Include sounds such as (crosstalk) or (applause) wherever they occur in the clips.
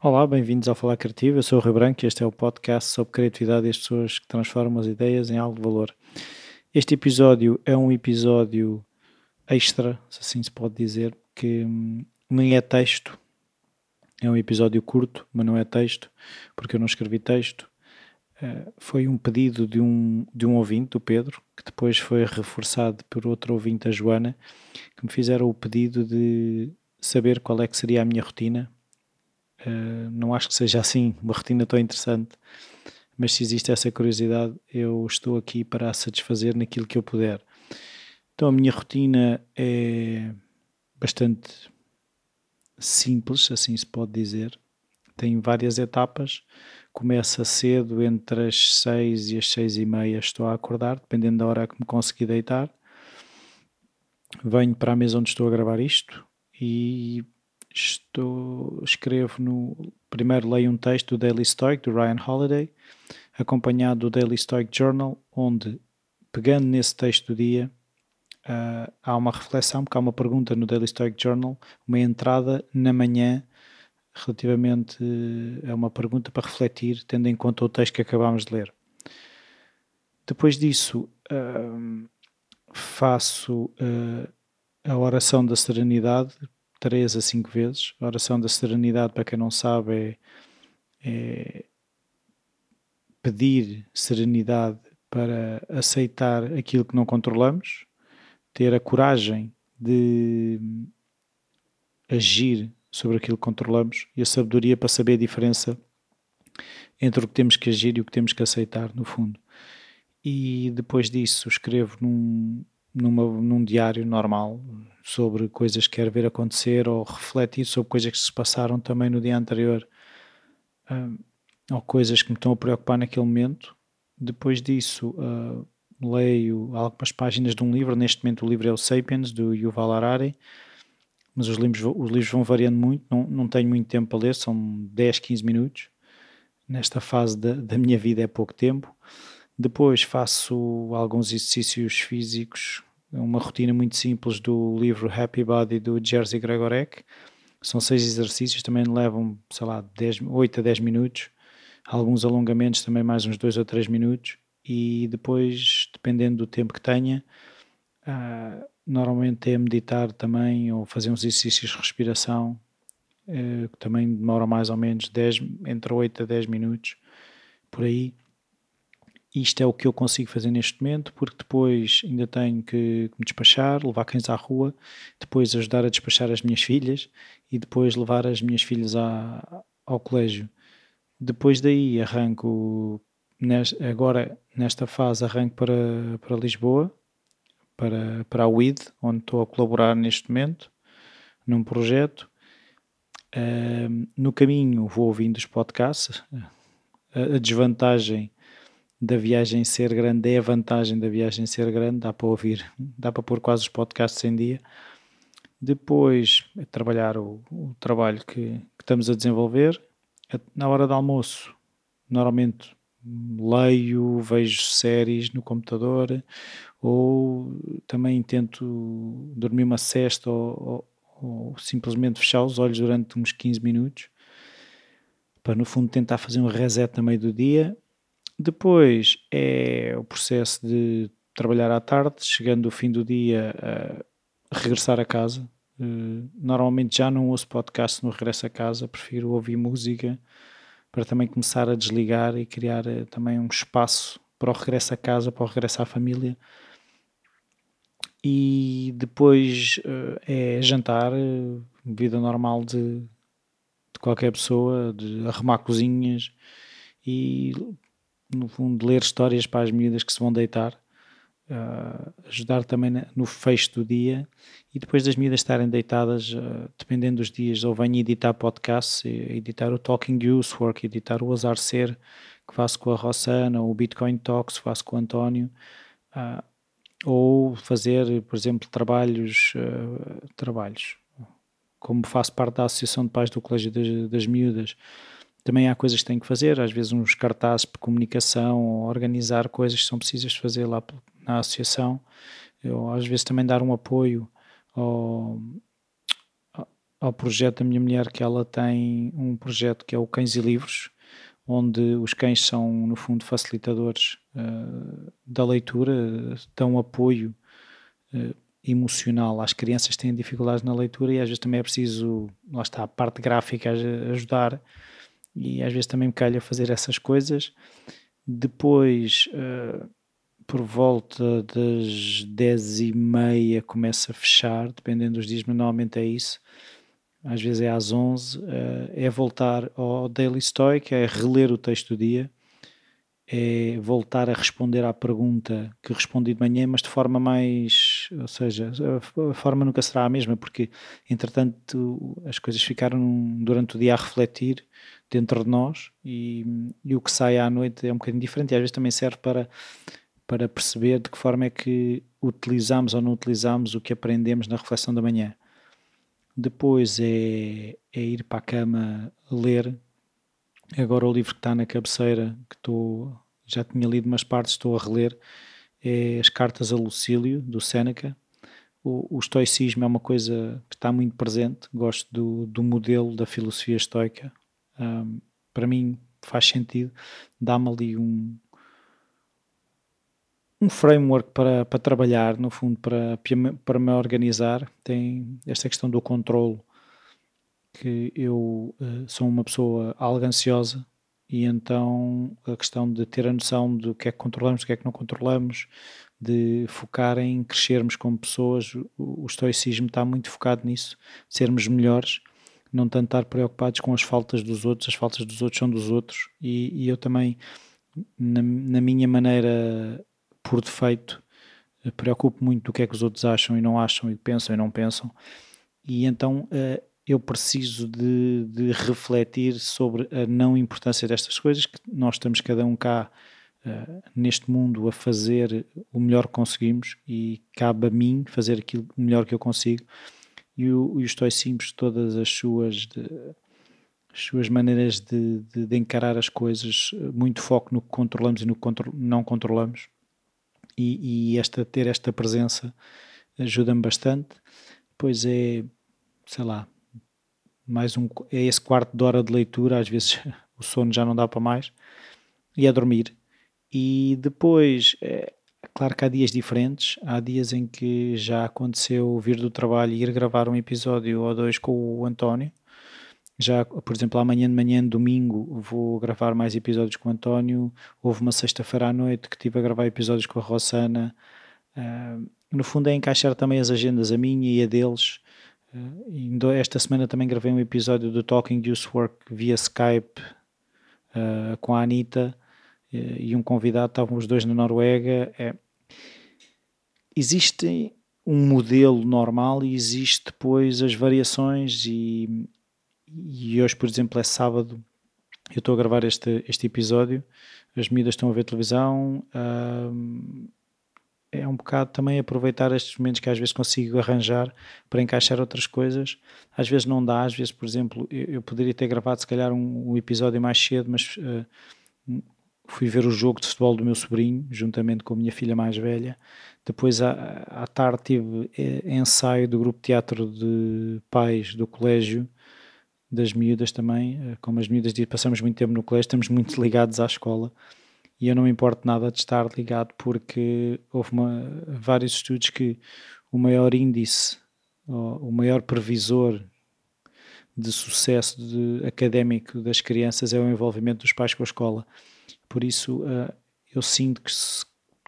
Olá, bem-vindos ao Falar Criativo. Eu sou o Rui Branco e este é o podcast sobre criatividade e as pessoas que transformam as ideias em algo de valor. Este episódio é um episódio extra, se assim se pode dizer, que hum, nem é texto. É um episódio curto, mas não é texto, porque eu não escrevi texto. Uh, foi um pedido de um, de um ouvinte, do Pedro, que depois foi reforçado por outro ouvinte, a Joana, que me fizeram o pedido de saber qual é que seria a minha rotina. Uh, não acho que seja assim uma rotina tão interessante, mas se existe essa curiosidade, eu estou aqui para a satisfazer naquilo que eu puder. Então a minha rotina é bastante simples, assim se pode dizer. Tem várias etapas. Começa cedo, entre as 6 e as 6 e meia estou a acordar, dependendo da hora que me consegui deitar. Venho para a mesa onde estou a gravar isto e estou, escrevo no. Primeiro leio um texto do Daily Stoic, do Ryan Holiday, acompanhado do Daily Stoic Journal, onde, pegando nesse texto do dia, uh, há uma reflexão, porque há uma pergunta no Daily Stoic Journal, uma entrada na manhã relativamente a uma pergunta para refletir, tendo em conta o texto que acabámos de ler. Depois disso, faço uh, a oração da serenidade, três a cinco vezes. A oração da serenidade, para quem não sabe, é, é pedir serenidade para aceitar aquilo que não controlamos, ter a coragem de agir sobre aquilo que controlamos e a sabedoria para saber a diferença entre o que temos que agir e o que temos que aceitar, no fundo. E depois disso escrevo num, numa, num diário normal sobre coisas que quero ver acontecer ou refletir sobre coisas que se passaram também no dia anterior uh, ou coisas que me estão a preocupar naquele momento. Depois disso, uh, leio algumas páginas de um livro, neste momento o livro é o Sapiens, do Yuval Harari, mas os livros, os livros vão variando muito, não, não tenho muito tempo para ler, são 10, 15 minutos, nesta fase da, da minha vida é pouco tempo. Depois faço alguns exercícios físicos, uma rotina muito simples do livro Happy Body do Jerzy Gregorek, são seis exercícios, também levam, sei lá, 10, 8 a 10 minutos, alguns alongamentos também mais uns 2 ou 3 minutos, e depois, dependendo do tempo que tenha, uh, normalmente é meditar também ou fazer uns exercícios de respiração, uh, que também demora mais ou menos 10, entre 8 a 10 minutos, por aí. Isto é o que eu consigo fazer neste momento, porque depois ainda tenho que me despachar, levar cães à rua, depois ajudar a despachar as minhas filhas e depois levar as minhas filhas à, ao colégio. Depois daí arranco agora nesta fase arranco para, para Lisboa, para, para a WID, onde estou a colaborar neste momento, num projeto. Uh, no caminho vou ouvindo os podcasts. A, a, desvantagem da viagem ser grande é a vantagem da viagem ser grande, dá para ouvir, dá para pôr quase os podcasts em dia. Depois é trabalhar o, o trabalho que, que estamos a desenvolver. Na hora do almoço, normalmente leio, vejo séries no computador ou também tento dormir uma cesta ou, ou, ou, simplesmente fechar os olhos durante uns 15 minutos para no fundo tentar fazer um reset no meio do dia. Depois é o processo de trabalhar à tarde, chegando o fim do dia a regressar a casa. Eh, normalmente já não ouço podcast no regresso a casa, prefiro ouvir música para também começar a desligar e criar eh, também um espaço para o regresso a casa, para o regresso à família. E depois uh, é jantar, uh, vida normal de, de qualquer pessoa, de arrumar cozinhas e, no fundo, ler histórias para as miúdas que se vão deitar uh, ajudar também no fecho do dia e depois das miúdas estarem deitadas, uh, dependendo dos dias, ou venho editar podcasts, editar o Talking Work, editar o Azar Ser, que faço com a Rossana, ou o Bitcoin Talks, faço com o António, uh, ou fazer, por exemplo, trabalhos, trabalhos, como faço parte da Associação de Pais do Colégio das, das Miúdas, também há coisas que tenho que fazer, às vezes uns cartazes de comunicação, organizar coisas que são precisas fazer lá na associação, eu às vezes também dar um apoio ao, ao projeto da minha mulher, que ela tem um projeto que é o Cães e Livros, onde os cães são, no fundo, facilitadores uh, da leitura, dão apoio uh, emocional às crianças que têm dificuldades na leitura e às vezes também é preciso, lá está, a parte gráfica ajudar e às vezes também me calha fazer essas coisas. Depois, uh, por volta das 10 e meia começa a fechar, dependendo dos dias, mas normalmente é isso às vezes é às 11, eh, é voltar ao Daily Stoic, é reler o texto do dia, é voltar a responder à pergunta que respondi de manhã, mas de forma mais. Ou seja, a forma nunca será a mesma, porque entretanto as coisas ficaram durante o dia a refletir dentro de nós e, e o que sai à noite é um bocadinho diferente e às vezes também serve para, para perceber de que forma é que utilizamos ou não utilizamos o que aprendemos na reflexão da manhã depois é, é ir para a cama ler. Agora o livro que está na cabeceira, que estou, já tinha lido umas partes, estou a reler, é As Cartas a Lucílio, do Séneca. O, o estoicismo é uma coisa que está muito presente, gosto do, do modelo da filosofia estoica. Um, para mim faz sentido, dá-me ali um, um framework para, para trabalhar, no fundo, para, para me organizar. Tem esta questão do controle, que eu uh, sou uma pessoa algo ansiosa e então a questão de ter a noção do que é que controlamos, do que é que não controlamos, de focar em crescermos como pessoas, o, o estoicismo está muito focado nisso, sermos melhores, não tanto estar preocupados com as faltas dos outros, as faltas dos outros são dos outros e, e eu também na, na minha maneira por defeito, eh, preocupo muito do que é que os outros acham e não acham, e pensam e não pensam, e então uh, eu preciso de, de, refletir sobre a não importância destas coisas, que nós estamos cada um cá uh, neste mundo a fazer o melhor que conseguimos e cabe a mim fazer aquilo melhor que eu consigo. E o, e o todas as suas, de, as suas maneiras de, de, de, encarar as coisas, muito foco no que controlamos e no que contro não controlamos, e, e esta, ter esta presença ajuda-me bastante. Depois é, sei lá, mais um, é esse quarto de hora de leitura, às vezes (laughs) o sono já não dá para mais, e é dormir. E depois, é, claro que há dias diferentes, há dias em que já aconteceu vir do trabalho e ir gravar um episódio ou dois com o António, já, por exemplo, amanhã de manhã, domingo, vou gravar mais episódios com o António. Houve uma sexta-feira à noite que estive a gravar episódios com a Rossana. Uh, no fundo, é encaixar também as agendas, a minha e a deles. Uh, esta semana também gravei um episódio do Talking Youth Work via Skype uh, com a Anitta e um convidado. Estavam os dois na Noruega. É, existe um modelo normal e existe depois as variações e, e hoje, por exemplo, é sábado, eu estou a gravar este, este episódio, as miúdas estão a ver televisão, é um bocado também aproveitar estes momentos que às vezes consigo arranjar para encaixar outras coisas. Às vezes não dá, às vezes, por exemplo, eu, eu poderia ter gravado se calhar um, um episódio mais cedo, mas uh, fui ver o jogo de futebol do meu sobrinho, juntamente com a minha filha mais velha. Depois, à, à tarde, tive eh, ensaio do grupo de teatro de pais do colégio das miúdas também, eh, como as miúdas passamos muito tempo no colégio, estamos muito ligados à escola e eu não me importo nada de estar ligado porque houve uma, vários estudos que o maior índice, o maior previsor de sucesso de, académico das crianças é o envolvimento dos pais com a escola. Por isso, uh, eu sinto que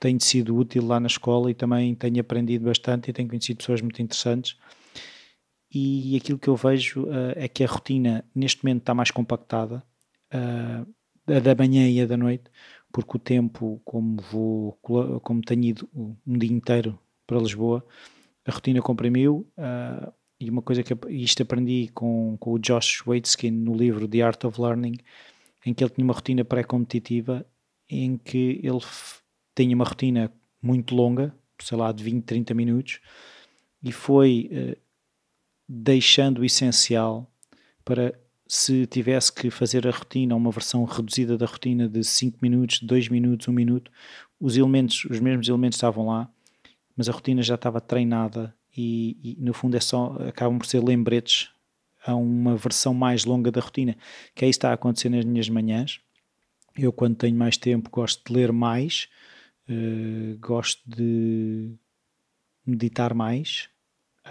tenho sido útil lá na escola e também tenho aprendido bastante e tenho conhecido pessoas muito interessantes e aquilo que eu vejo uh, é que a rotina neste momento está mais compactada, uh, a da manhã e a da noite, porque o tempo, como vou, como tenho ido um dia inteiro para Lisboa, a rotina comprimiu. Uh, e uma coisa que isto aprendi com, com o Josh Waitzkin no livro The Art of Learning, em que ele tinha uma rotina pré-competitiva, em que ele tinha uma rotina muito longa, sei lá, de 20, 30 minutos, e foi uh, deixando o essencial para se tivesse que fazer a rotina, uma versão reduzida da rotina de 5 minutos, 2 minutos, 1 minuto, os elementos, os mesmos elementos estavam lá, mas a rotina já estava treinada e, e, no fundo é só, acabam por ser lembretes a uma versão mais longa da rotina, que é isso que está a acontecer nas minhas manhãs. Eu, quando tenho mais tempo, gosto de ler mais, uh, gosto de meditar mais,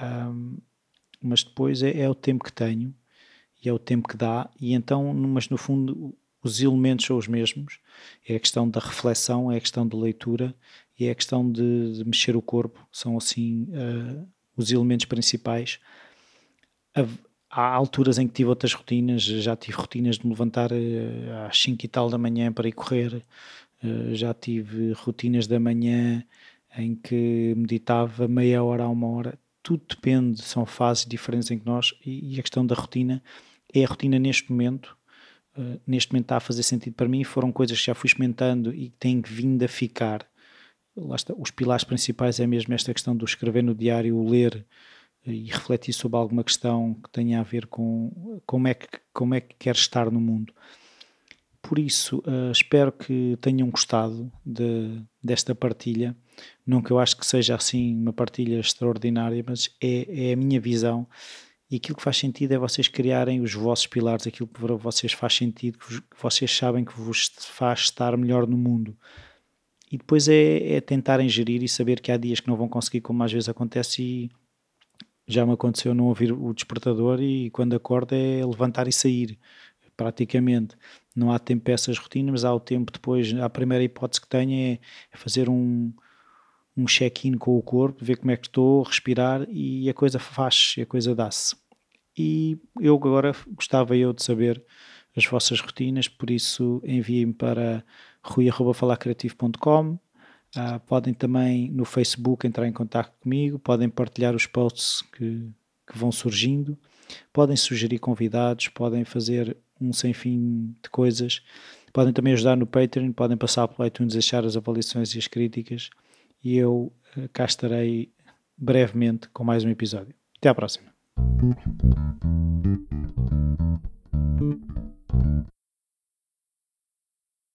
um, mas depois é, é, o tempo que tenho e é o tempo que dá, e então, mas no fundo, os elementos são os mesmos. É a questão da reflexão, é a questão da leitura e é a questão de, de mexer o corpo. São assim uh, os elementos principais. Há alturas em que tive outras rotinas, já tive rotinas de me levantar uh, às 5 e tal da manhã para ir correr, uh, já tive rotinas da manhã em que meditava meia hora a uma hora. Tudo depende, são fases diferentes em que nós, e, e a questão da rotina é a rotina neste momento eh, neste momento está a fazer sentido para mim, foram coisas que já fui experimentando e que têm vindo a ficar. Está, os pilares principais é mesmo esta questão do escrever no diário, o ler eh, e refletir sobre alguma questão que tenha a ver com como é que, como é que quer estar no mundo. Por isso, uh, espero que tenham gostado de, desta partilha. Não que eu acho que seja assim uma partilha extraordinária, mas é, é a minha visão e aquilo que faz sentido é vocês criarem os vossos pilares, aquilo que para vocês faz sentido, que vocês sabem que vos faz estar melhor no mundo. E depois é, é tentarem gerir e saber que há dias que não vão conseguir, como às vezes acontece, e já me aconteceu não ouvir o despertador e quando acordo é levantar e sair, praticamente. Não há tempo para essas rotinas, mas há o tempo depois, a primeira hipótese que tenho é, é fazer um, um check-in com o corpo, ver como é que estou, respirar e a coisa faz, a coisa dá-se. E eu agora gostava eu de saber as vossas rotinas, por isso enviem-me para rui.falacreativo.com uh, ah, podem também no Facebook entrar em contato comigo, podem partilhar os posts que, que vão surgindo, podem sugerir convidados, podem fazer um sem fim de coisas, podem também ajudar no Patreon, podem passar pelo iTunes deixar as avaliações e as críticas e eu eh, cá estarei brevemente com mais um episódio. Até à próxima.